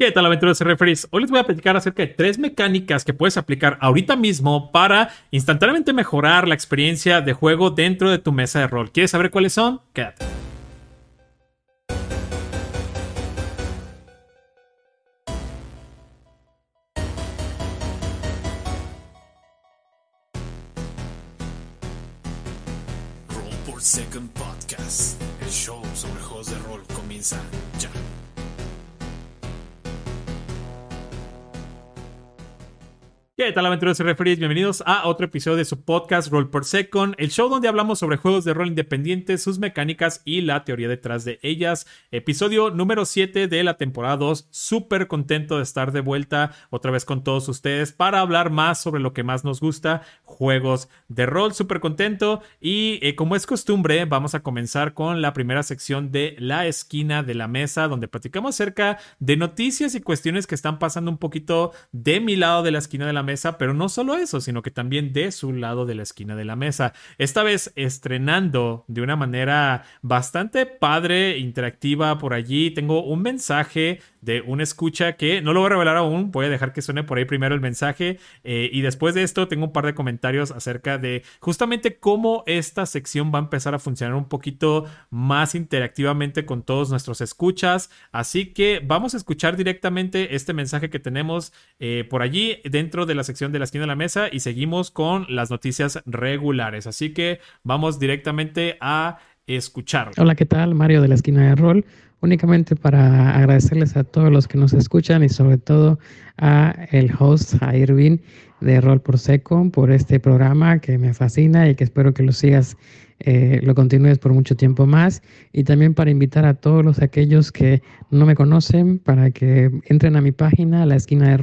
¿Qué tal aventureros y referees? Hoy les voy a platicar acerca de tres mecánicas que puedes aplicar ahorita mismo para instantáneamente mejorar la experiencia de juego dentro de tu mesa de rol. ¿Quieres saber cuáles son? Quédate. ¿Qué tal aventureros y referees? Bienvenidos a otro episodio de su podcast Roll per Second, el show donde hablamos sobre juegos de rol independientes, sus mecánicas y la teoría detrás de ellas. Episodio número 7 de la temporada 2. Súper contento de estar de vuelta otra vez con todos ustedes para hablar más sobre lo que más nos gusta, juegos de rol. Súper contento y eh, como es costumbre, vamos a comenzar con la primera sección de la esquina de la mesa donde platicamos acerca de noticias y cuestiones que están pasando un poquito de mi lado de la esquina de la mesa pero no solo eso, sino que también de su lado de la esquina de la mesa. Esta vez estrenando de una manera bastante padre, interactiva por allí. Tengo un mensaje de una escucha que no lo voy a revelar aún, voy a dejar que suene por ahí primero el mensaje eh, y después de esto tengo un par de comentarios acerca de justamente cómo esta sección va a empezar a funcionar un poquito más interactivamente con todos nuestros escuchas. Así que vamos a escuchar directamente este mensaje que tenemos eh, por allí dentro de la sección de la esquina de la mesa y seguimos con las noticias regulares. Así que vamos directamente a escuchar. Hola, ¿qué tal? Mario de la esquina de rol únicamente para agradecerles a todos los que nos escuchan y sobre todo a el host, a Irving de Rol por Seco, por este programa que me fascina y que espero que lo sigas eh, lo continúes por mucho tiempo más. Y también para invitar a todos los aquellos que no me conocen para que entren a mi página la esquina de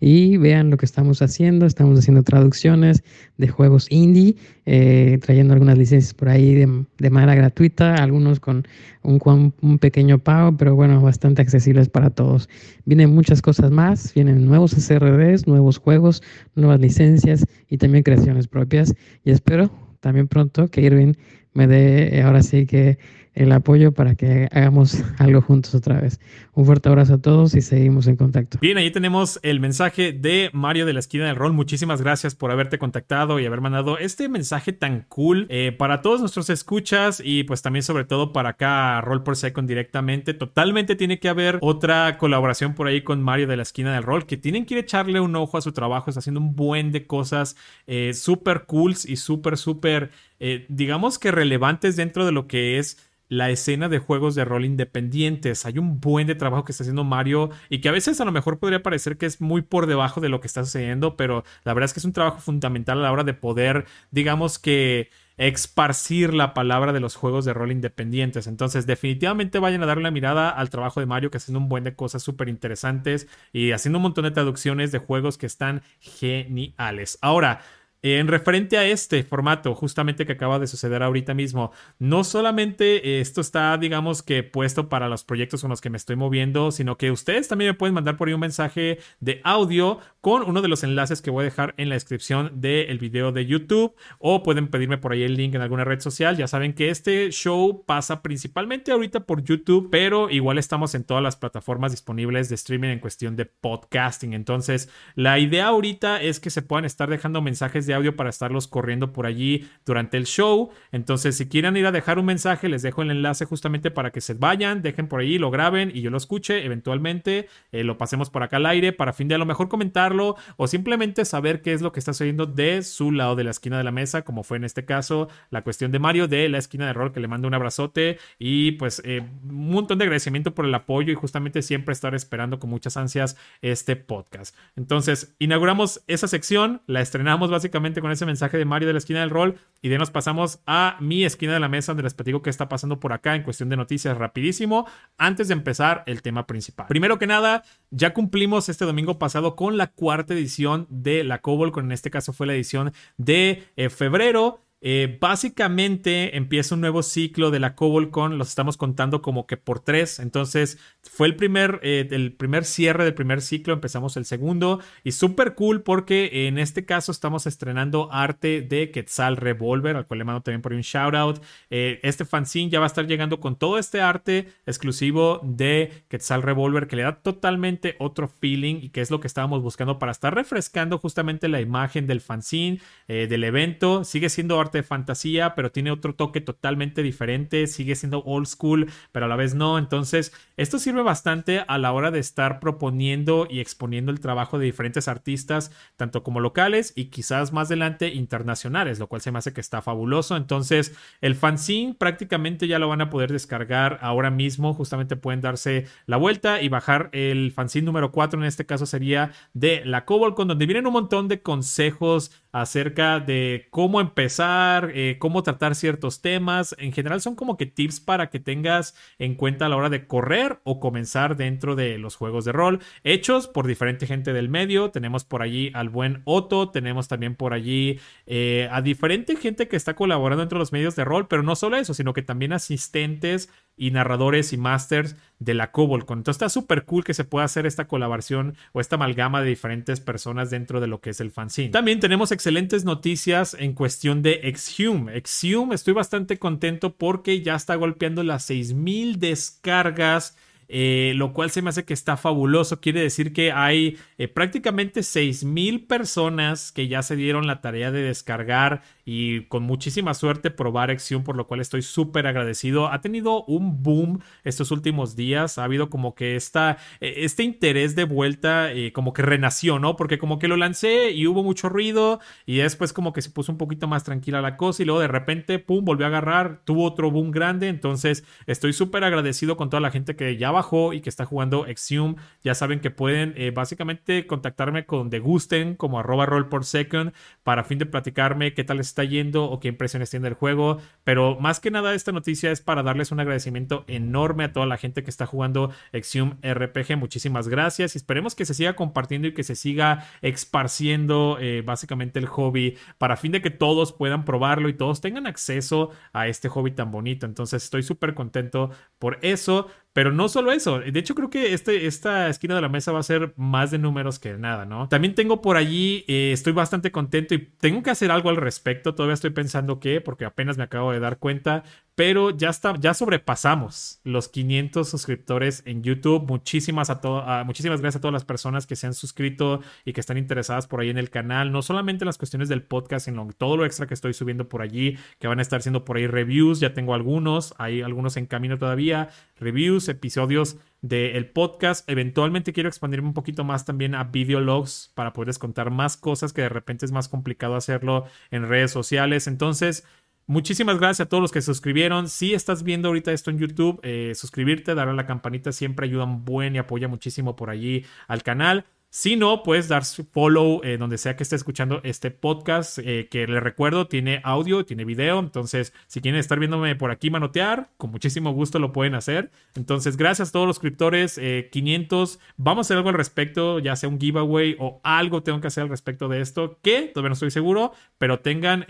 y vean lo que estamos haciendo. Estamos haciendo traducciones de juegos indie eh, trayendo algunas licencias por ahí de, manera gratuita algunos con un, un, pequeño pago pero bueno bastante accesibles para todos. Vienen muchas cosas más vienen nuevos SRDs nuevos juegos nuevas licencias y también creaciones propias. Y espero también pronto que Irving me dé eh, ahora sí que el apoyo para que hagamos algo juntos otra vez. Un fuerte abrazo a todos y seguimos en contacto. Bien, ahí tenemos el mensaje de Mario de la esquina del rol. Muchísimas gracias por haberte contactado y haber mandado este mensaje tan cool eh, para todos nuestros escuchas y pues también sobre todo para acá Roll por Second directamente. Totalmente tiene que haber otra colaboración por ahí con Mario de la esquina del rol que tienen que ir a echarle un ojo a su trabajo. Está haciendo un buen de cosas eh, súper cool y súper, súper, eh, digamos que relevantes dentro de lo que es la escena de juegos de rol independientes. Hay un buen de trabajo que está haciendo Mario y que a veces a lo mejor podría parecer que es muy por debajo de lo que está sucediendo, pero la verdad es que es un trabajo fundamental a la hora de poder, digamos que esparcir la palabra de los juegos de rol independientes. Entonces, definitivamente vayan a darle una mirada al trabajo de Mario, que haciendo un buen de cosas súper interesantes y haciendo un montón de traducciones de juegos que están geniales. Ahora, en referente a este formato, justamente que acaba de suceder ahorita mismo, no solamente esto está, digamos que puesto para los proyectos con los que me estoy moviendo, sino que ustedes también me pueden mandar por ahí un mensaje de audio con uno de los enlaces que voy a dejar en la descripción del video de YouTube o pueden pedirme por ahí el link en alguna red social. Ya saben que este show pasa principalmente ahorita por YouTube, pero igual estamos en todas las plataformas disponibles de streaming en cuestión de podcasting. Entonces, la idea ahorita es que se puedan estar dejando mensajes de audio para estarlos corriendo por allí durante el show. Entonces, si quieren ir a dejar un mensaje, les dejo el enlace justamente para que se vayan, dejen por allí, lo graben y yo lo escuche. Eventualmente eh, lo pasemos por acá al aire para fin de a lo mejor comentarlo o simplemente saber qué es lo que está sucediendo de su lado de la esquina de la mesa, como fue en este caso la cuestión de Mario de la esquina de rol, que le mando un abrazote y pues eh, un montón de agradecimiento por el apoyo y justamente siempre estar esperando con muchas ansias este podcast. Entonces, inauguramos esa sección, la estrenamos básicamente con ese mensaje de Mario de la esquina del rol y de nos pasamos a mi esquina de la mesa donde les platico qué está pasando por acá en cuestión de noticias rapidísimo antes de empezar el tema principal. Primero que nada, ya cumplimos este domingo pasado con la cuarta edición de la Cobol, con en este caso fue la edición de eh, febrero eh, básicamente empieza un nuevo ciclo de la CobolCon, los estamos contando como que por tres, entonces fue el primer, eh, el primer cierre del primer ciclo, empezamos el segundo y súper cool porque en este caso estamos estrenando arte de Quetzal Revolver, al cual le mando también por un shout out. Eh, este fanzine ya va a estar llegando con todo este arte exclusivo de Quetzal Revolver que le da totalmente otro feeling y que es lo que estábamos buscando para estar refrescando justamente la imagen del fanzine, del evento, sigue siendo arte de fantasía, pero tiene otro toque totalmente diferente, sigue siendo old school, pero a la vez no. Entonces, esto sirve bastante a la hora de estar proponiendo y exponiendo el trabajo de diferentes artistas, tanto como locales y quizás más adelante internacionales, lo cual se me hace que está fabuloso. Entonces, el fanzine prácticamente ya lo van a poder descargar ahora mismo, justamente pueden darse la vuelta y bajar el fanzine número 4, en este caso sería de la Cobol, con donde vienen un montón de consejos acerca de cómo empezar, eh, cómo tratar ciertos temas. En general son como que tips para que tengas en cuenta a la hora de correr o comenzar dentro de los juegos de rol, hechos por diferente gente del medio. Tenemos por allí al buen Otto, tenemos también por allí eh, a diferente gente que está colaborando dentro de los medios de rol, pero no solo eso, sino que también asistentes y narradores y masters de la Cobolcon. Entonces está súper cool que se pueda hacer esta colaboración o esta amalgama de diferentes personas dentro de lo que es el fanzine. También tenemos excelentes noticias en cuestión de Exhume. Exhume estoy bastante contento porque ya está golpeando las 6000 descargas. Eh, lo cual se me hace que está fabuloso. Quiere decir que hay eh, prácticamente 6000 personas que ya se dieron la tarea de descargar y con muchísima suerte probar Exium, por lo cual estoy súper agradecido. Ha tenido un boom estos últimos días, ha habido como que esta, e, este interés de vuelta, eh, como que renació, ¿no? Porque como que lo lancé y hubo mucho ruido y después como que se puso un poquito más tranquila la cosa y luego de repente, ¡pum!, volvió a agarrar, tuvo otro boom grande, entonces estoy súper agradecido con toda la gente que ya y que está jugando Exium. Ya saben que pueden eh, básicamente contactarme con Degusten como arroba roll por second para fin de platicarme qué tal está está yendo o qué impresiones tiene el juego. Pero más que nada esta noticia es para darles un agradecimiento enorme a toda la gente que está jugando Exium RPG. Muchísimas gracias y esperemos que se siga compartiendo y que se siga esparciendo eh, básicamente el hobby para fin de que todos puedan probarlo y todos tengan acceso a este hobby tan bonito. Entonces estoy súper contento por eso. Pero no solo eso, de hecho creo que este, esta esquina de la mesa va a ser más de números que nada, ¿no? También tengo por allí, eh, estoy bastante contento y tengo que hacer algo al respecto, todavía estoy pensando qué, porque apenas me acabo de dar cuenta, pero ya está, ya sobrepasamos los 500 suscriptores en YouTube. Muchísimas, a muchísimas gracias a todas las personas que se han suscrito y que están interesadas por ahí en el canal. No solamente las cuestiones del podcast, sino todo lo extra que estoy subiendo por allí, que van a estar haciendo por ahí reviews. Ya tengo algunos, hay algunos en camino todavía. Reviews, episodios del podcast. Eventualmente quiero expandirme un poquito más también a videologs para poderles contar más cosas que de repente es más complicado hacerlo en redes sociales. Entonces, Muchísimas gracias a todos los que se suscribieron. Si estás viendo ahorita esto en YouTube, eh, suscribirte, darle a la campanita siempre ayuda un buen y apoya muchísimo por allí al canal. Si no, puedes dar follow eh, donde sea que esté escuchando este podcast, eh, que le recuerdo, tiene audio, tiene video. Entonces, si quieren estar viéndome por aquí manotear, con muchísimo gusto lo pueden hacer. Entonces, gracias a todos los suscriptores, 500. Vamos a hacer algo al respecto, ya sea un giveaway o algo tengo que hacer al respecto de esto, que todavía no estoy seguro, pero tengan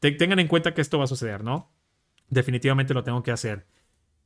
tengan en cuenta que esto va a suceder, ¿no? Definitivamente lo tengo que hacer.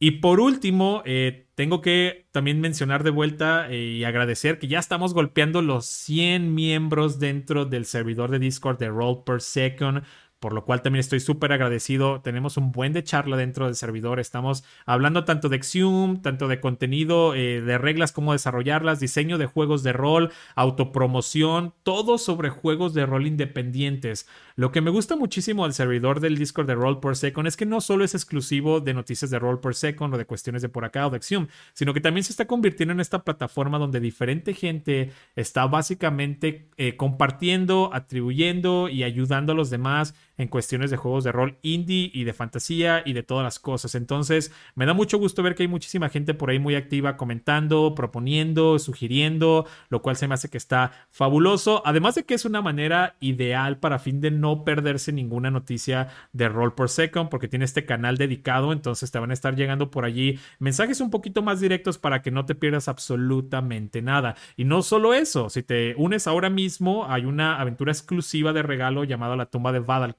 Y por último, eh, tengo que también mencionar de vuelta eh, y agradecer que ya estamos golpeando los 100 miembros dentro del servidor de Discord de Roll Per Second por lo cual también estoy súper agradecido. Tenemos un buen de charla dentro del servidor. Estamos hablando tanto de Xium, tanto de contenido, eh, de reglas, cómo desarrollarlas, diseño de juegos de rol, autopromoción, todo sobre juegos de rol independientes. Lo que me gusta muchísimo del servidor del Discord de Roll per Second es que no solo es exclusivo de noticias de Roll per Second o de cuestiones de por acá o de Xium, sino que también se está convirtiendo en esta plataforma donde diferente gente está básicamente eh, compartiendo, atribuyendo y ayudando a los demás en cuestiones de juegos de rol indie y de fantasía y de todas las cosas. Entonces, me da mucho gusto ver que hay muchísima gente por ahí muy activa comentando, proponiendo, sugiriendo, lo cual se me hace que está fabuloso. Además de que es una manera ideal para fin de no perderse ninguna noticia de Roll per Second, porque tiene este canal dedicado, entonces te van a estar llegando por allí mensajes un poquito más directos para que no te pierdas absolutamente nada. Y no solo eso, si te unes ahora mismo, hay una aventura exclusiva de regalo llamada La tumba de Vadal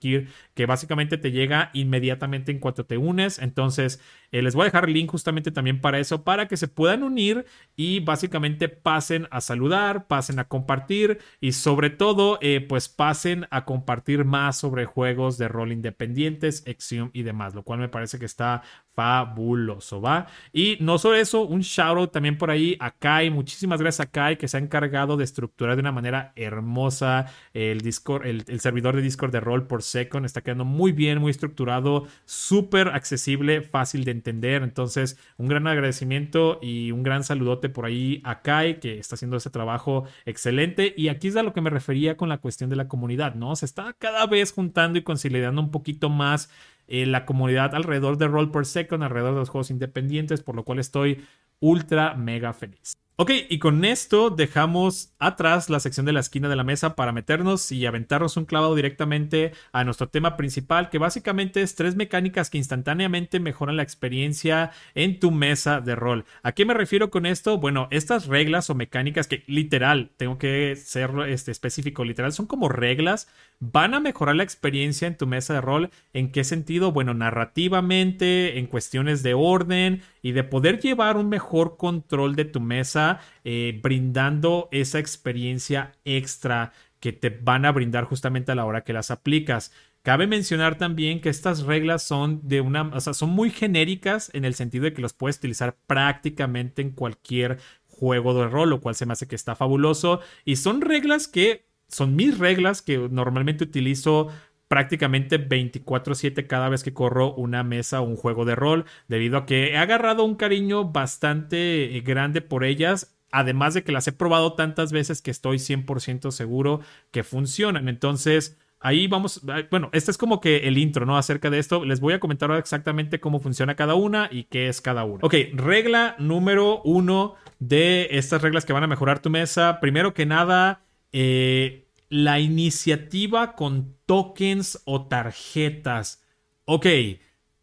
que básicamente te llega inmediatamente en cuanto te unes. Entonces, eh, les voy a dejar link justamente también para eso, para que se puedan unir y básicamente pasen a saludar, pasen a compartir y sobre todo, eh, pues pasen a compartir más sobre juegos de rol independientes, Exium y demás, lo cual me parece que está fabuloso, ¿va? Y no solo eso, un shout out también por ahí a Kai, muchísimas gracias a Kai que se ha encargado de estructurar de una manera hermosa el Discord, el, el servidor de Discord de Roll por Second, está quedando muy bien, muy estructurado, súper accesible, fácil de entender, entonces un gran agradecimiento y un gran saludote por ahí a Kai que está haciendo ese trabajo excelente y aquí es a lo que me refería con la cuestión de la comunidad, ¿no? Se está cada vez juntando y consolidando un poquito más eh, la comunidad alrededor de Roll per Second, alrededor de los juegos independientes, por lo cual estoy ultra mega feliz. Ok, y con esto dejamos atrás la sección de la esquina de la mesa para meternos y aventarnos un clavado directamente a nuestro tema principal, que básicamente es tres mecánicas que instantáneamente mejoran la experiencia en tu mesa de rol. ¿A qué me refiero con esto? Bueno, estas reglas o mecánicas que literal, tengo que ser este, específico, literal, son como reglas, van a mejorar la experiencia en tu mesa de rol. ¿En qué sentido? Bueno, narrativamente, en cuestiones de orden y de poder llevar un mejor control de tu mesa, eh, brindando esa experiencia extra que te van a brindar justamente a la hora que las aplicas. Cabe mencionar también que estas reglas son de una, o sea, son muy genéricas en el sentido de que los puedes utilizar prácticamente en cualquier juego de rol, lo cual se me hace que está fabuloso. Y son reglas que son mis reglas que normalmente utilizo prácticamente 24/7 cada vez que corro una mesa o un juego de rol, debido a que he agarrado un cariño bastante eh, grande por ellas, además de que las he probado tantas veces que estoy 100% seguro que funcionan. Entonces, ahí vamos, bueno, este es como que el intro, ¿no? Acerca de esto, les voy a comentar exactamente cómo funciona cada una y qué es cada una. Ok, regla número uno de estas reglas que van a mejorar tu mesa. Primero que nada, eh, la iniciativa con tokens o tarjetas. Ok,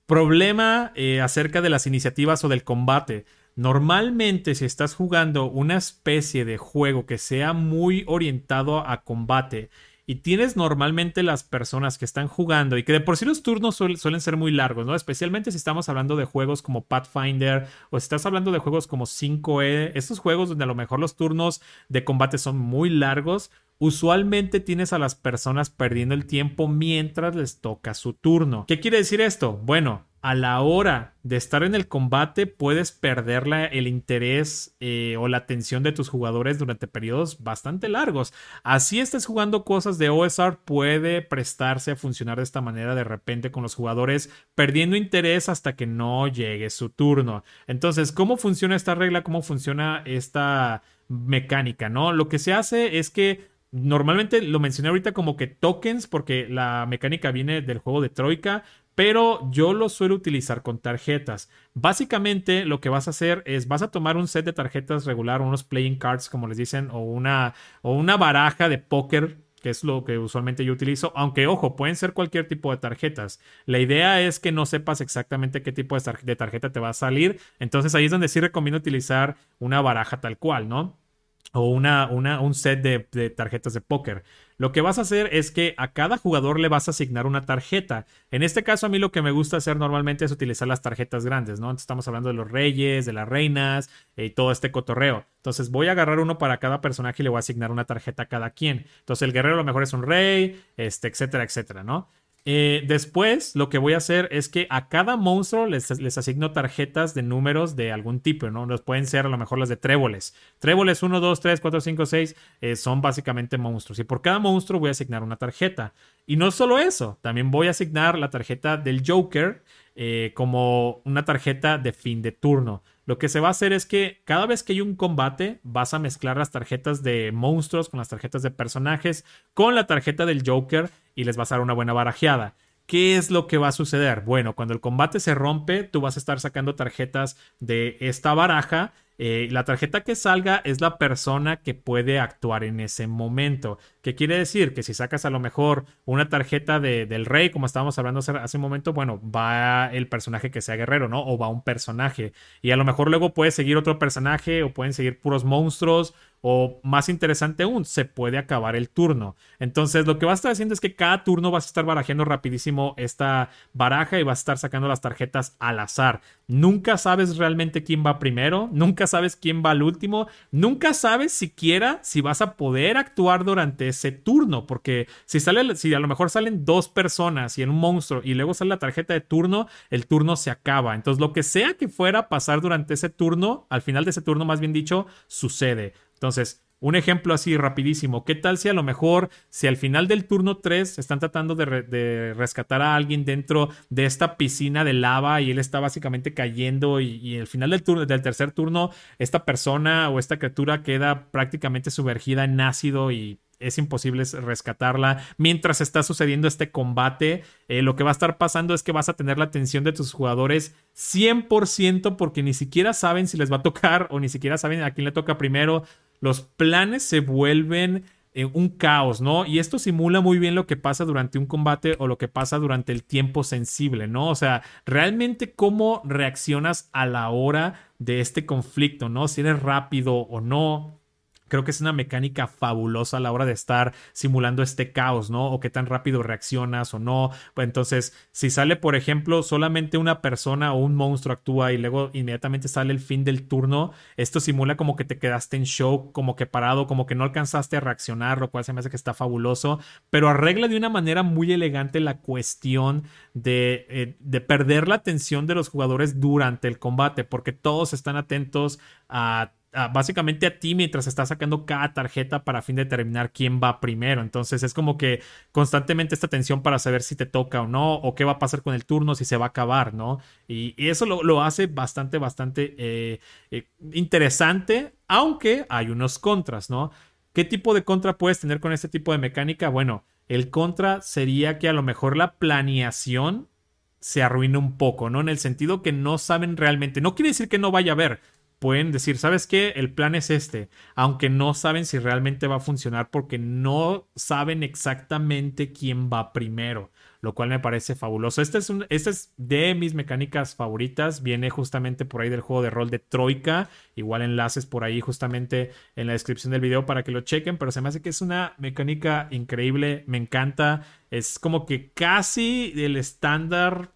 problema eh, acerca de las iniciativas o del combate. Normalmente si estás jugando una especie de juego que sea muy orientado a combate y tienes normalmente las personas que están jugando y que de por sí los turnos suelen ser muy largos, ¿no? Especialmente si estamos hablando de juegos como Pathfinder o si estás hablando de juegos como 5E, estos juegos donde a lo mejor los turnos de combate son muy largos, usualmente tienes a las personas perdiendo el tiempo mientras les toca su turno. ¿Qué quiere decir esto? Bueno, a la hora de estar en el combate puedes perder el interés eh, o la atención de tus jugadores durante periodos bastante largos. Así estés jugando cosas de OSR puede prestarse a funcionar de esta manera de repente con los jugadores perdiendo interés hasta que no llegue su turno. Entonces, ¿cómo funciona esta regla? ¿Cómo funciona esta mecánica? ¿No? Lo que se hace es que Normalmente lo mencioné ahorita como que tokens porque la mecánica viene del juego de Troika, pero yo lo suelo utilizar con tarjetas. Básicamente lo que vas a hacer es vas a tomar un set de tarjetas regular, unos playing cards como les dicen, o una, o una baraja de póker que es lo que usualmente yo utilizo, aunque ojo, pueden ser cualquier tipo de tarjetas. La idea es que no sepas exactamente qué tipo de, tarjeta te va a salir, entonces ahí es donde sí recomiendo utilizar una baraja tal cual, ¿no? O una, una, un set de, tarjetas de póker. Lo que vas a hacer es que a cada jugador le vas a asignar una tarjeta. En este caso, a mí lo que me gusta hacer normalmente es utilizar las tarjetas grandes, ¿no? estamos hablando de los reyes, de las reinas eh, y todo este cotorreo. Entonces, voy a agarrar uno para cada personaje y le voy a asignar una tarjeta a cada quien. Entonces, el guerrero a lo mejor es un rey, este, etcétera, etcétera, ¿no? Eh, después, lo que voy a hacer es que a cada monstruo les, asigno tarjetas de números de algún tipo, ¿no? Los pueden ser a lo mejor las de tréboles. Tréboles 1, 2, 3, 4, 5, 6 son básicamente monstruos. Y por cada monstruo voy a asignar una tarjeta. Y no solo eso, también voy a asignar la tarjeta del Joker eh, como una tarjeta de fin de turno. Lo que se va a hacer es que cada vez que hay un combate, vas a mezclar las tarjetas de monstruos con las tarjetas de personajes, con la tarjeta del Joker y les vas a dar una buena barajeada. ¿Qué es lo que va a suceder? Bueno, cuando el combate se rompe, tú vas a estar sacando tarjetas de esta baraja eh, la tarjeta que salga es la persona que puede actuar en ese momento. ¿Qué quiere decir? Que si sacas a lo mejor una tarjeta del rey, como estábamos hablando hace, un momento, bueno, va el personaje que sea guerrero, ¿no? O va un personaje. Y a lo mejor luego puede seguir otro personaje o pueden seguir puros monstruos O más interesante aún, se puede acabar el turno. Entonces, lo que vas a estar haciendo es que cada turno vas a estar barajeando rapidísimo esta baraja y vas a estar sacando las tarjetas al azar. Nunca sabes realmente quién va primero, nunca sabes quién va al último, nunca sabes siquiera si vas a poder actuar durante ese turno, porque si sale, si a lo mejor salen dos personas y en un monstruo y luego sale la tarjeta de turno, el turno se acaba. Entonces, lo que sea que fuera a pasar durante ese turno, al final de ese turno, más bien dicho, sucede. Entonces, un ejemplo así rapidísimo. ¿Qué tal si a lo mejor, si al final del turno 3 están tratando de, rescatar a alguien dentro de esta piscina de lava y él está básicamente cayendo y, y al final del, turno, del tercer turno esta persona o esta criatura queda prácticamente sumergida en ácido y es imposible rescatarla. Mientras está sucediendo este combate, eh, lo que va a estar pasando es que vas a tener la atención de tus jugadores 100% porque ni siquiera saben si les va a tocar o ni siquiera saben a quién le toca primero. Los planes se vuelven eh, un caos, ¿no? Y esto simula muy bien lo que pasa durante un combate o lo que pasa durante el tiempo sensible, ¿no? O sea, realmente cómo reaccionas a la hora de este conflicto, ¿no? Si eres rápido o no, Creo que es una mecánica fabulosa a la hora de estar simulando este caos, ¿no? O qué tan rápido reaccionas o no. Entonces, si sale, por ejemplo, solamente una persona o un monstruo actúa y luego inmediatamente sale el fin del turno, esto simula como que te quedaste en shock, como que parado, como que no alcanzaste a reaccionar, lo cual se me hace que está fabuloso, pero arregla de una manera muy elegante la cuestión de, eh, de perder la atención de los jugadores durante el combate, porque todos están atentos a básicamente a ti mientras estás sacando cada tarjeta para fin de determinar quién va primero. Entonces es como que constantemente esta tensión para saber si te toca o no, o qué va a pasar con el turno, si se va a acabar, ¿no? Y, eso lo, hace bastante, bastante eh, eh, interesante, aunque hay unos contras, ¿no? ¿Qué tipo de contra puedes tener con este tipo de mecánica? Bueno, el contra sería que a lo mejor la planeación se arruina un poco, ¿no? En el sentido que no saben realmente, no quiere decir que no vaya a haber, pueden decir, ¿sabes qué? El plan es este, aunque no saben si realmente va a funcionar porque no saben exactamente quién va primero, lo cual me parece fabuloso. Este es, un, este es de mis mecánicas favoritas, viene justamente por ahí del juego de rol de Troika, igual enlaces por ahí justamente en la descripción del video para que lo chequen, pero se me hace que es una mecánica increíble, me encanta, es como que casi el estándar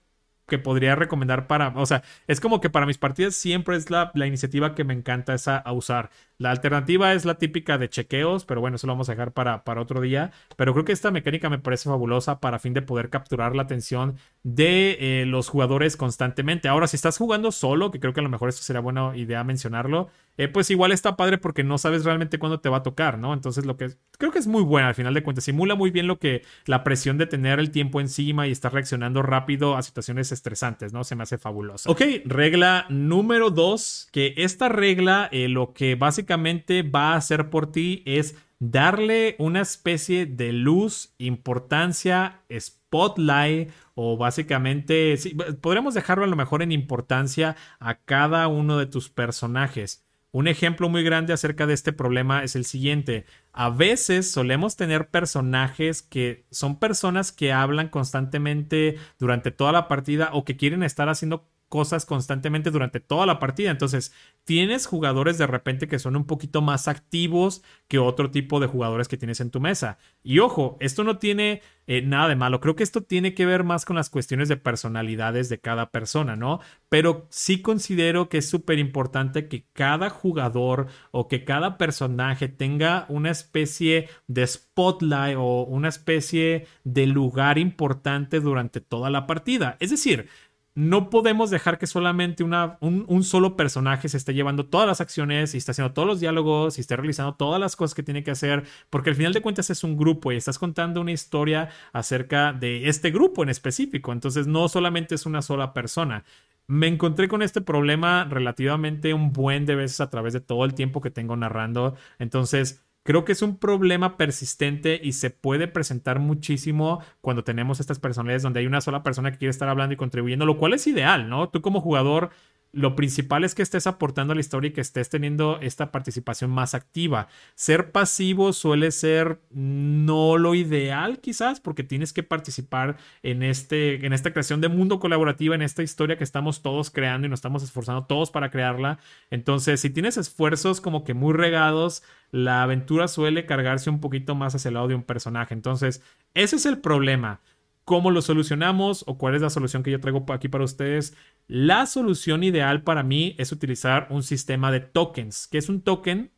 que podría recomendar para, o sea, es como que para mis partidas siempre es la, la iniciativa que me encanta esa a usar. La alternativa es la típica de chequeos, pero bueno, eso lo vamos a dejar para, para otro día. Pero creo que esta mecánica me parece fabulosa para fin de poder capturar la atención de eh, los jugadores constantemente. Ahora, si estás jugando solo, que creo que a lo mejor esto sería buena idea mencionarlo, eh, pues igual está padre porque no sabes realmente cuándo te va a tocar, ¿no? Entonces, lo que creo que es muy buena al final de cuentas. Simula muy bien lo que la presión de tener el tiempo encima y estar reaccionando rápido a situaciones estresantes, ¿no? Se me hace fabuloso. Ok, regla número dos, que esta regla eh, lo que básicamente va a hacer por ti es darle una especie de luz, importancia, spotlight o básicamente, podríamos dejarlo a lo mejor en importancia a cada uno de tus personajes. Un ejemplo muy grande acerca de este problema es el siguiente. A veces solemos tener personajes que son personas que hablan constantemente durante toda la partida o que quieren estar haciendo cosas constantemente durante toda la partida. Entonces, tienes jugadores de repente que son un poquito más activos que otro tipo de jugadores que tienes en tu mesa. Y ojo, esto no tiene eh, nada de malo. Creo que esto tiene que ver más con las cuestiones de personalidades de cada persona, ¿no? Pero sí considero que es súper importante que cada jugador o que cada personaje tenga una especie de spotlight o una especie de lugar importante durante toda la partida. Es decir, no podemos dejar que solamente una, un, solo personaje se esté llevando todas las acciones y esté haciendo todos los diálogos y esté realizando todas las cosas que tiene que hacer, porque al final de cuentas es un grupo y estás contando una historia acerca de este grupo en específico, entonces no solamente es una sola persona. Me encontré con este problema relativamente un buen de veces a través de todo el tiempo que tengo narrando, entonces Creo que es un problema persistente y se puede presentar muchísimo cuando tenemos estas personalidades donde hay una sola persona que quiere estar hablando y contribuyendo, lo cual es ideal, ¿no? Tú como jugador lo principal es que estés aportando a la historia y que estés teniendo esta participación más activa. Ser pasivo suele ser no lo ideal quizás porque tienes que participar en, este, en esta creación de mundo colaborativa, en esta historia que estamos todos creando y nos estamos esforzando todos para crearla. Entonces, si tienes esfuerzos como que muy regados, la aventura suele cargarse un poquito más hacia el lado de un personaje. Entonces, ese es el problema. ¿Cómo lo solucionamos o cuál es la solución que yo traigo aquí para ustedes? La solución ideal para mí es utilizar un sistema de tokens. ¿Qué es un token?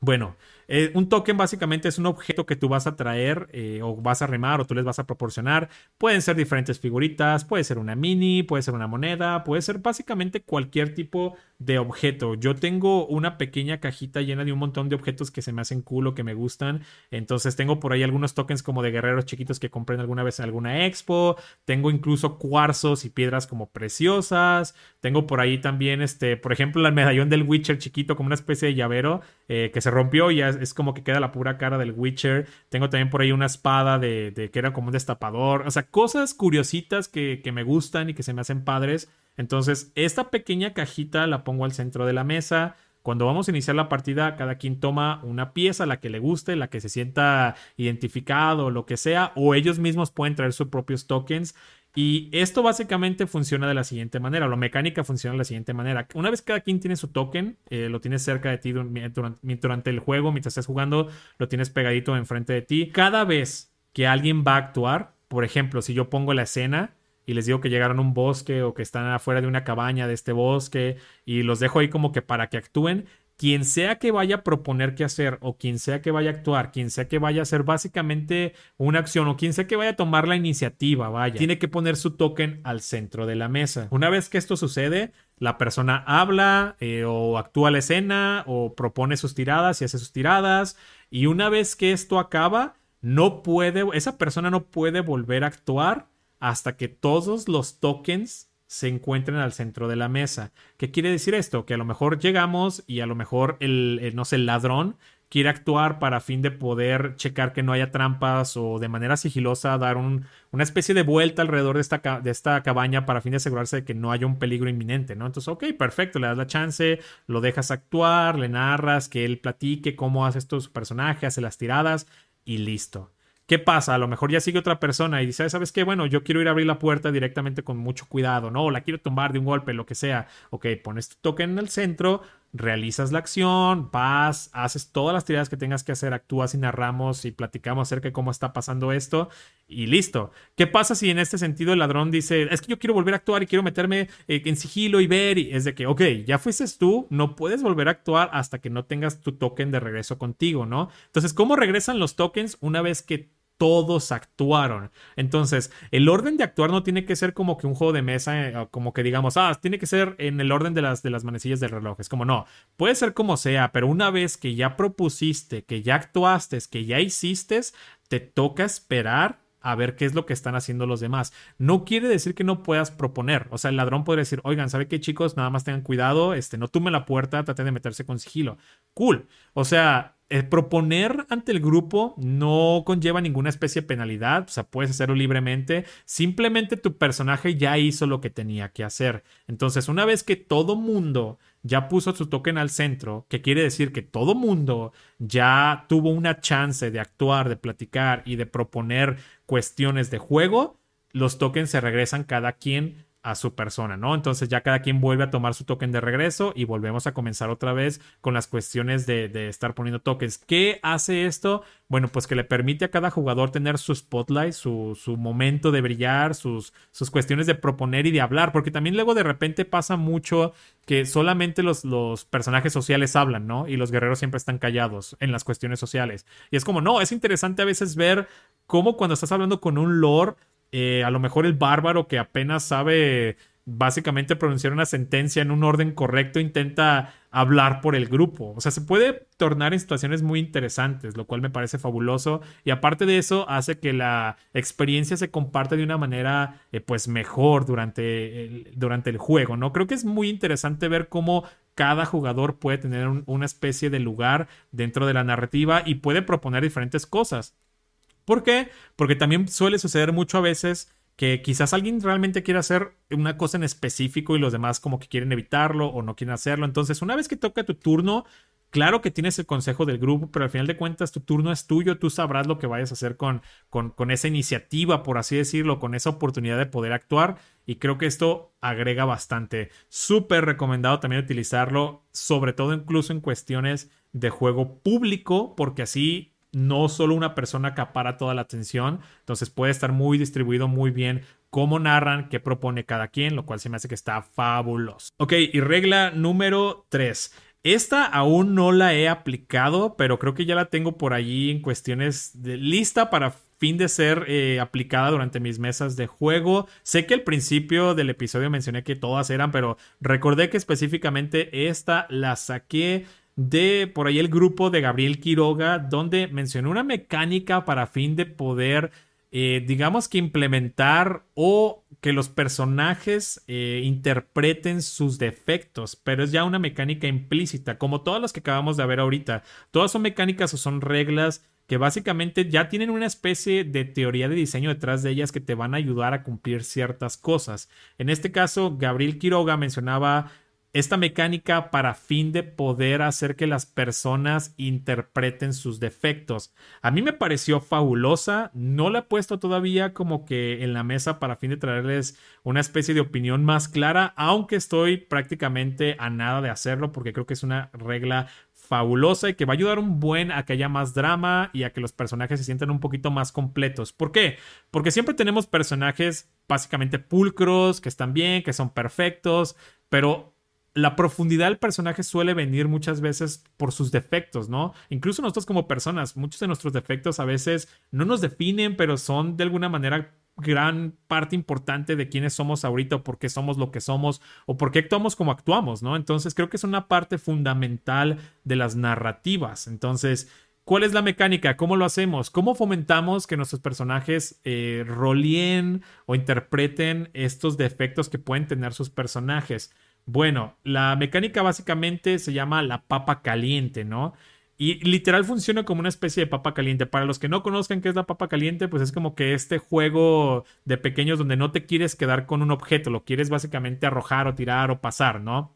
Bueno, eh, un token básicamente es un objeto que tú vas a traer eh, o vas a remar o tú les vas a proporcionar. Pueden ser diferentes figuritas, puede ser una mini, puede ser una moneda, puede ser básicamente cualquier tipo de objeto. Yo tengo una pequeña cajita llena de un montón de objetos que se me hacen cool que me gustan. Entonces tengo por ahí algunos tokens como de guerreros chiquitos que compré alguna vez en alguna expo. Tengo incluso cuarzos y piedras como preciosas. Tengo por ahí también, este, por ejemplo, el medallón del Witcher chiquito como una especie de llavero eh, que se rompió y ya es como que queda la pura cara del Witcher. Tengo también por ahí una espada de, que era como un destapador. O sea, cosas curiositas que, que me gustan y que se me hacen padres. Entonces, esta pequeña cajita la pongo al centro de la mesa. Cuando vamos a iniciar la partida, cada quien toma una pieza, la que le guste, la que se sienta identificado, lo que sea, o ellos mismos pueden traer sus propios tokens. Y esto básicamente funciona de la siguiente manera, la mecánica funciona de la siguiente manera. Una vez cada quien tiene su token, eh, lo tienes cerca de ti durante, el juego, mientras estés jugando, lo tienes pegadito enfrente de ti. Cada vez que alguien va a actuar, por ejemplo, si yo pongo la escena y les digo que llegaron a un bosque o que están afuera de una cabaña de este bosque y los dejo ahí como que para que actúen, quien sea que vaya a proponer qué hacer o quien sea que vaya a actuar, quien sea que vaya a hacer básicamente una acción o quien sea que vaya a tomar la iniciativa, vaya, tiene que poner su token al centro de la mesa. Una vez que esto sucede, la persona habla eh, o actúa la escena o propone sus tiradas y hace sus tiradas y una vez que esto acaba, no puede, esa persona no puede volver a actuar hasta que todos los tokens se encuentren al centro de la mesa. ¿Qué quiere decir esto? Que a lo mejor llegamos y a lo mejor el, no sé, el ladrón quiere actuar para fin de poder checar que no haya trampas o de manera sigilosa dar una especie de vuelta alrededor de esta, de esta cabaña para fin de asegurarse de que no haya un peligro inminente, ¿no? Entonces, ok, perfecto, le das la chance, lo dejas actuar, le narras, que él platique cómo hace estos personajes, hace las tiradas y listo. ¿Qué pasa? A lo mejor ya sigue otra persona y dice, ¿sabes qué? Bueno, yo quiero ir a abrir la puerta directamente con mucho cuidado, ¿no? O la quiero tumbar de un golpe, lo que sea. Ok, pones tu token en el centro, realizas la acción, vas, haces todas las tiradas que tengas que hacer, actúas y narramos y platicamos acerca de cómo está pasando esto y listo. ¿Qué pasa si en este sentido el ladrón dice, es que yo quiero volver a actuar y quiero meterme eh, en sigilo y ver? Y es de que, ok, ya fuiste tú, no puedes volver a actuar hasta que no tengas tu token de regreso contigo, ¿no? Entonces, ¿cómo regresan los tokens una vez que todos actuaron. Entonces, el orden de actuar no tiene que ser como que un juego de mesa, eh, como que digamos, ah, tiene que ser en el orden de las, de las manecillas del reloj. Es como, no, puede ser como sea, pero una vez que ya propusiste, que ya actuaste, que ya hiciste, te toca esperar a ver qué es lo que están haciendo los demás. No quiere decir que no puedas proponer. O sea, el ladrón podría decir, oigan, ¿sabe qué chicos? Nada más tengan cuidado, este, no tumben la puerta, traten de meterse con sigilo. Cool. O sea, el proponer ante el grupo no conlleva ninguna especie de penalidad, o sea, puedes hacerlo libremente, simplemente tu personaje ya hizo lo que tenía que hacer. Entonces, una vez que todo mundo ya puso su token al centro, que quiere decir que todo mundo ya tuvo una chance de actuar, de platicar y de proponer cuestiones de juego, los tokens se regresan cada quien a su persona, ¿no? Entonces ya cada quien vuelve a tomar su token de regreso y volvemos a comenzar otra vez con las cuestiones de, estar poniendo tokens. ¿Qué hace esto? Bueno, pues que le permite a cada jugador tener su spotlight, su, su momento de brillar, sus, sus cuestiones de proponer y de hablar, porque también luego de repente pasa mucho que solamente los, los personajes sociales hablan, ¿no? Y los guerreros siempre están callados en las cuestiones sociales. Y es como, no, es interesante a veces ver cómo cuando estás hablando con un lord eh, a lo mejor el bárbaro que apenas sabe básicamente pronunciar una sentencia en un orden correcto intenta hablar por el grupo. O sea, se puede tornar en situaciones muy interesantes, lo cual me parece fabuloso. Y aparte de eso, hace que la experiencia se comparte de una manera eh, pues mejor durante el, durante el juego, ¿no? Creo que es muy interesante ver cómo cada jugador puede tener una especie de lugar dentro de la narrativa y puede proponer diferentes cosas. ¿Por qué? Porque también suele suceder mucho a veces que quizás alguien realmente quiere hacer una cosa en específico y los demás como que quieren evitarlo o no quieren hacerlo. Entonces, una vez que toca tu turno, Claro que tienes el consejo del grupo, pero al final de cuentas tu turno es tuyo, tú sabrás lo que vayas a hacer con, con, con, esa iniciativa, por así decirlo, con esa oportunidad de poder actuar. Y creo que esto agrega bastante. Súper recomendado también utilizarlo, sobre todo incluso en cuestiones de juego público, porque así no solo una persona acapara toda la atención, entonces puede estar muy distribuido muy bien cómo narran, qué propone cada quien, lo cual se me hace que está fabuloso. Ok, y regla número 3. Esta aún no la he aplicado, pero creo que ya la tengo por allí en cuestiones de lista para fin de ser eh, aplicada durante mis mesas de juego. Sé que al principio del episodio mencioné que todas eran, pero recordé que específicamente esta la saqué de por ahí el grupo de Gabriel Quiroga, donde mencionó una mecánica para fin de poder eh, digamos que implementar o que los personajes eh, interpreten sus defectos, pero es ya una mecánica implícita, como todas las que acabamos de ver ahorita. Todas son mecánicas o son reglas que básicamente ya tienen una especie de teoría de diseño detrás de ellas que te van a ayudar a cumplir ciertas cosas. En este caso, Gabriel Quiroga mencionaba esta mecánica para fin de poder hacer que las personas interpreten sus defectos. A mí me pareció fabulosa, no la he puesto todavía como que en la mesa para fin de traerles una especie de opinión más clara, aunque estoy prácticamente a nada de hacerlo porque creo que es una regla fabulosa y que va a ayudar un buen a que haya más drama y a que los personajes se sientan un poquito más completos. ¿Por qué? Porque siempre tenemos personajes básicamente pulcros, que están bien, que son perfectos, pero la profundidad del personaje suele venir muchas veces por sus defectos, ¿no? Incluso nosotros como personas, muchos de nuestros defectos a veces no nos definen, pero son de alguna manera gran parte importante de quiénes somos ahorita o por qué somos lo que somos o por qué actuamos como actuamos, ¿no? Entonces creo que es una parte fundamental de las narrativas. Entonces, ¿cuál es la mecánica? ¿Cómo lo hacemos? ¿Cómo fomentamos que nuestros personajes eh, o interpreten estos defectos que pueden tener sus personajes? Bueno, la mecánica básicamente se llama la papa caliente, ¿no? Y literal funciona como una especie de papa caliente. Para los que no conozcan qué es la papa caliente, pues es como que este juego de pequeños donde no te quieres quedar con un objeto, lo quieres básicamente arrojar o tirar o pasar, ¿no?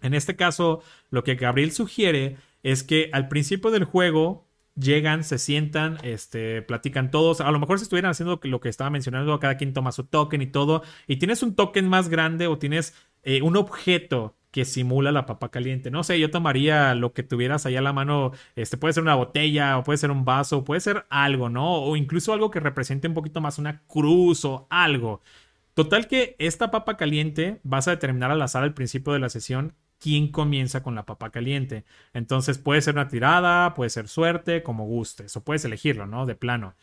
En este caso, lo que Gabriel sugiere es que al principio del juego llegan, se sientan, este, platican todos. A lo mejor si estuvieran haciendo lo que estaba mencionando, cada quien toma su token y todo, y tienes un token más grande o tienes eh, un objeto que simula la papa caliente. No sé, yo tomaría lo que tuvieras ahí a la mano. Este puede ser una botella, o puede ser un vaso, puede ser algo, ¿no? O incluso algo que represente un poquito más una cruz o algo. Total que esta papa caliente vas a determinar al azar al principio de la sesión quién comienza con la papa caliente. Entonces puede ser una tirada, puede ser suerte, como gustes, o puedes elegirlo, ¿no? De plano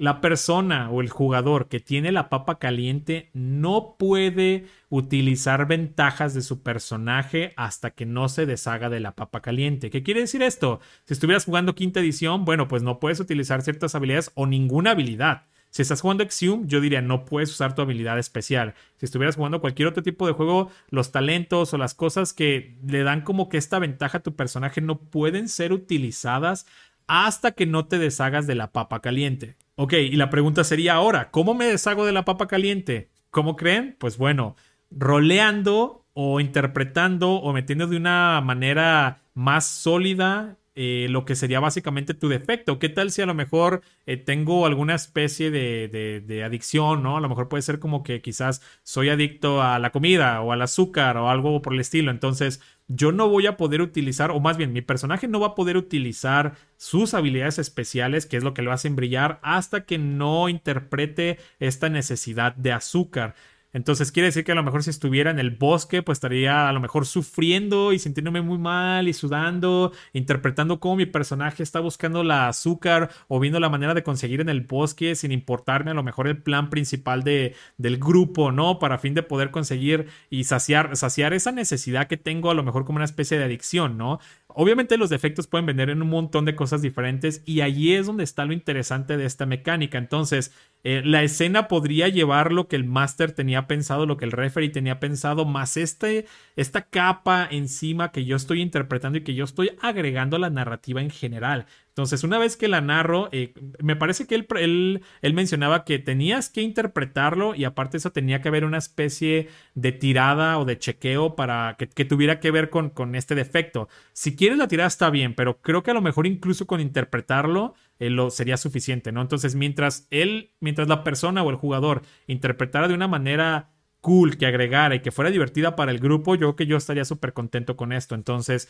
la persona o el jugador que tiene la papa caliente no puede utilizar ventajas de su personaje hasta que no se deshaga de la papa caliente. ¿Qué quiere decir esto? Si estuvieras jugando quinta edición, bueno, pues no puedes utilizar ciertas habilidades o ninguna habilidad. Si estás jugando Exium, yo diría no puedes usar tu habilidad especial. Si estuvieras jugando cualquier otro tipo de juego, los talentos o las cosas que le dan como que esta ventaja a tu personaje no pueden ser utilizadas hasta que no te deshagas de la papa caliente. Ok, y la pregunta sería ahora, ¿cómo me deshago de la papa caliente? ¿Cómo creen? Pues bueno, roleando o interpretando o metiendo de una manera más sólida eh, lo que sería básicamente tu defecto. ¿Qué tal si a lo mejor eh, tengo alguna especie de, de, adicción, ¿no? A lo mejor puede ser como que quizás soy adicto a la comida o al azúcar o algo por el estilo. Entonces, yo no voy a poder utilizar, o más bien, mi personaje no va a poder utilizar sus habilidades especiales, que es lo que lo hacen brillar, hasta que no interprete esta necesidad de azúcar. Entonces quiere decir que a lo mejor si estuviera en el bosque, pues estaría a lo mejor sufriendo y sintiéndome muy mal y sudando, interpretando cómo mi personaje está buscando la azúcar o viendo la manera de conseguir en el bosque sin importarme a lo mejor el plan principal de, del grupo, ¿no? Para fin de poder conseguir y saciar, saciar esa necesidad que tengo a lo mejor como una especie de adicción, ¿no? Obviamente los defectos pueden venir en un montón de cosas diferentes y allí es donde está lo interesante de esta mecánica. Entonces, eh, la escena podría llevar lo que el máster tenía pensado, lo que el referee tenía pensado, más este, esta capa encima que yo estoy interpretando y que yo estoy agregando a la narrativa en general. Entonces, una vez que la narro, eh, me parece que él, él, él, mencionaba que tenías que interpretarlo y aparte eso tenía que haber una especie de tirada o de chequeo para que, que tuviera que ver con, con, este defecto. Si quieres la tirada está bien, pero creo que a lo mejor incluso con interpretarlo eh, lo sería suficiente, ¿no? Entonces, mientras él, mientras la persona o el jugador interpretara de una manera cool, que agregara y que fuera divertida para el grupo, yo que yo estaría súper contento con esto. Entonces,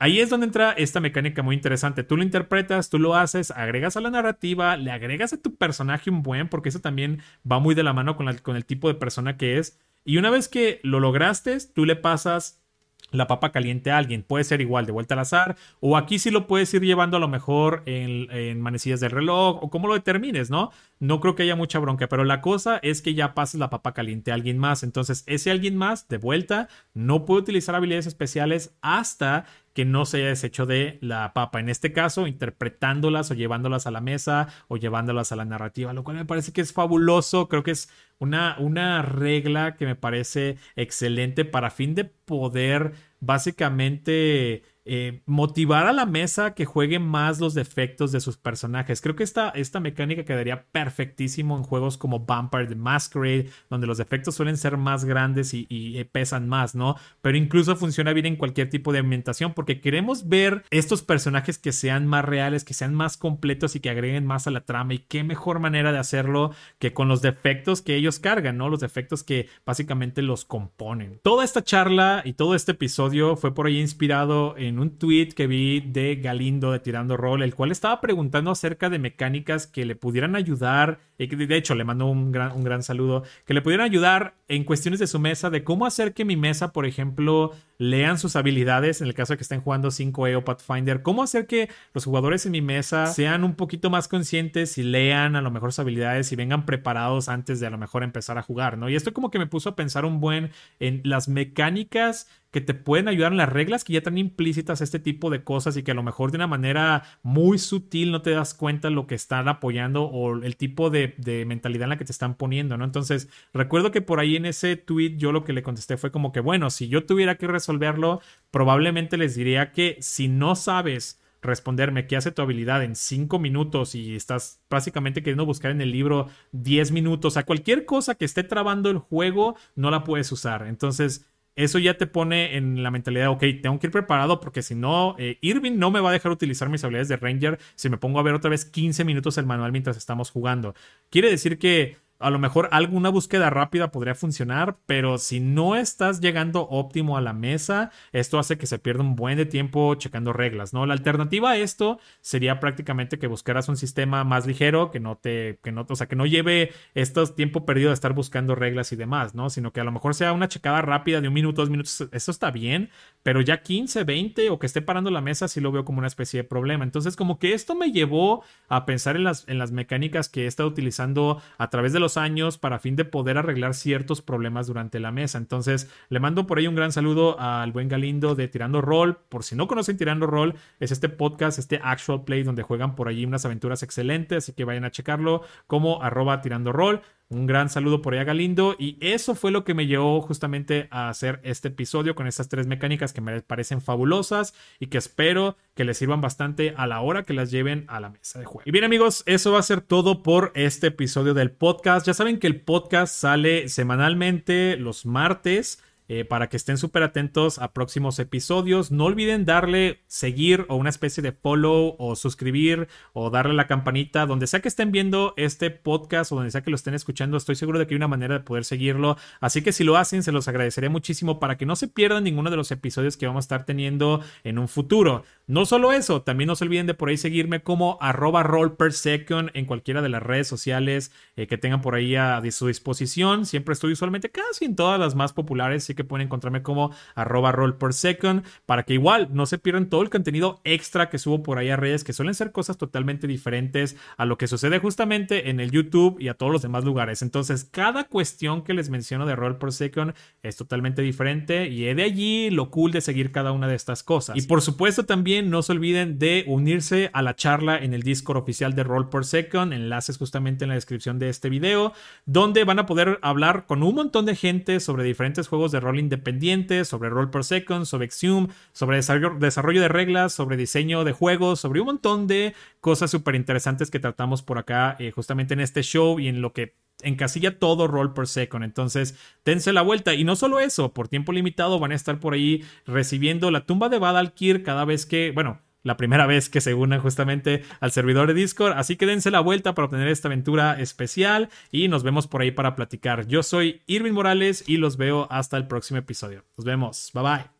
Ahí es donde entra esta mecánica muy interesante. Tú lo interpretas, tú lo haces, agregas a la narrativa, le agregas a tu personaje un buen, porque eso también va muy de la mano con, el tipo de persona que es. Y una vez que lo lograste, tú le pasas la papa caliente a alguien. Puede ser igual de vuelta al azar. O aquí sí lo puedes ir llevando a lo mejor en, en, manecillas del reloj. O como lo determines, ¿no? No creo que haya mucha bronca. Pero la cosa es que ya pases la papa caliente a alguien más. Entonces, ese alguien más, de vuelta, no puede utilizar habilidades especiales hasta que no se haya deshecho de la papa. En este caso, interpretándolas o llevándolas a la mesa o llevándolas a la narrativa, lo cual me parece que es fabuloso. Creo que es una, una regla que me parece excelente para fin de poder básicamente eh, motivar a la mesa que juegue más los defectos de sus personajes. Creo que esta, esta mecánica quedaría perfectísimo en juegos como Vampire the Masquerade, donde los defectos suelen ser más grandes y, y, pesan más, ¿no? Pero incluso funciona bien en cualquier tipo de ambientación porque queremos ver estos personajes que sean más reales, que sean más completos y que agreguen más a la trama. Y qué mejor manera de hacerlo que con los defectos que ellos cargan, ¿no? Los defectos que básicamente los componen. Toda esta charla y todo este episodio fue por ahí inspirado en un tweet que vi de Galindo de Tirando Roll, el cual estaba preguntando acerca de mecánicas que le pudieran ayudar, y de hecho le mando un gran, un gran saludo, que le pudieran ayudar en cuestiones de su mesa, de cómo hacer que mi mesa, por ejemplo, lean sus habilidades, en el caso de que estén jugando 5E o Pathfinder, cómo hacer que los jugadores en mi mesa sean un poquito más conscientes y lean a lo mejor sus habilidades y vengan preparados antes de a lo mejor empezar a jugar, ¿no? Y esto como que me puso a pensar un buen en las mecánicas que te pueden ayudar en las reglas que ya están implícitas este tipo de cosas y que a lo mejor de una manera muy sutil no te das cuenta lo que están apoyando o el tipo de, mentalidad en la que te están poniendo, ¿no? Entonces, recuerdo que por ahí en ese tweet yo lo que le contesté fue como que, bueno, si yo tuviera que resolverlo, probablemente les diría que si no sabes responderme qué hace tu habilidad en 5 minutos y estás básicamente queriendo buscar en el libro 10 minutos, a cualquier cosa que esté trabando el juego, no la puedes usar. Entonces, eso ya te pone en la mentalidad, ok, tengo que ir preparado porque si no, eh, Irving no me va a dejar utilizar mis habilidades de Ranger si me pongo a ver otra vez 15 minutos el manual mientras estamos jugando. Quiere decir que a lo mejor alguna búsqueda rápida podría funcionar, pero si no estás llegando óptimo a la mesa, esto hace que se pierda un buen de tiempo checando reglas, ¿no? La alternativa a esto sería prácticamente que buscaras un sistema más ligero, que no te, que no, o sea, que no lleve estos tiempo perdido de estar buscando reglas y demás, ¿no? Sino que a lo mejor sea una checada rápida de un minuto, dos minutos, eso está bien, pero ya 15, 20 o que esté parando la mesa sí lo veo como una especie de problema. Entonces, como que esto me llevó a pensar en las, en las mecánicas que he estado utilizando a través de los años para fin de poder arreglar ciertos problemas durante la mesa. Entonces, le mando por ahí un gran saludo al buen Galindo de Tirando Roll. Por si no conocen Tirando Roll, es este podcast, este actual play donde juegan por allí unas aventuras excelentes, así que vayan a checarlo como arroba Tirando Roll. Un gran saludo por ahí a Galindo. Y eso fue lo que me llevó justamente a hacer este episodio con estas tres mecánicas que me parecen fabulosas y que espero que les sirvan bastante a la hora que las lleven a la mesa de juego. Y bien amigos, eso va a ser todo por este episodio del podcast. Ya saben que el podcast sale semanalmente los martes. Eh, para que estén súper atentos a próximos episodios. No olviden darle seguir o una especie de follow o suscribir o darle la campanita donde sea que estén viendo este podcast o donde sea que lo estén escuchando. Estoy seguro de que hay una manera de poder seguirlo. Así que si lo hacen, se los agradecería muchísimo para que no se pierdan ninguno de los episodios que vamos a estar teniendo en un futuro. No solo eso, también no se olviden de por ahí seguirme como arroba roll per second en cualquiera de las redes sociales eh, que tengan por ahí a su disposición. Siempre estoy usualmente casi en todas las más populares que pueden encontrarme como arroba roll per second para que igual no se pierdan todo el contenido extra que subo por ahí a redes que suelen ser cosas totalmente diferentes a lo que sucede justamente en el YouTube y a todos los demás lugares. Entonces, cada cuestión que les menciono de roll per second es totalmente diferente y de allí lo cool de seguir cada una de estas cosas. Y por supuesto también no se olviden de unirse a la charla en el Discord oficial de Roll per Second, enlaces justamente en la descripción de este video, donde van a poder hablar con un montón de gente sobre diferentes juegos de rol rol independiente, sobre Roll per Second, sobre Exhume, sobre desarrollo, de reglas, sobre diseño de juegos, sobre un montón de cosas súper interesantes que tratamos por acá eh, justamente en este show y en lo que encasilla todo Roll per Second. Entonces, dense la vuelta. Y no solo eso, por tiempo limitado van a estar por ahí recibiendo la tumba de Badalkir cada vez que, bueno, la primera vez que se unan justamente al servidor de Discord. Así que dense la vuelta para obtener esta aventura especial y nos vemos por ahí para platicar. Yo soy Irving Morales y los veo hasta el próximo episodio. Nos vemos. Bye bye.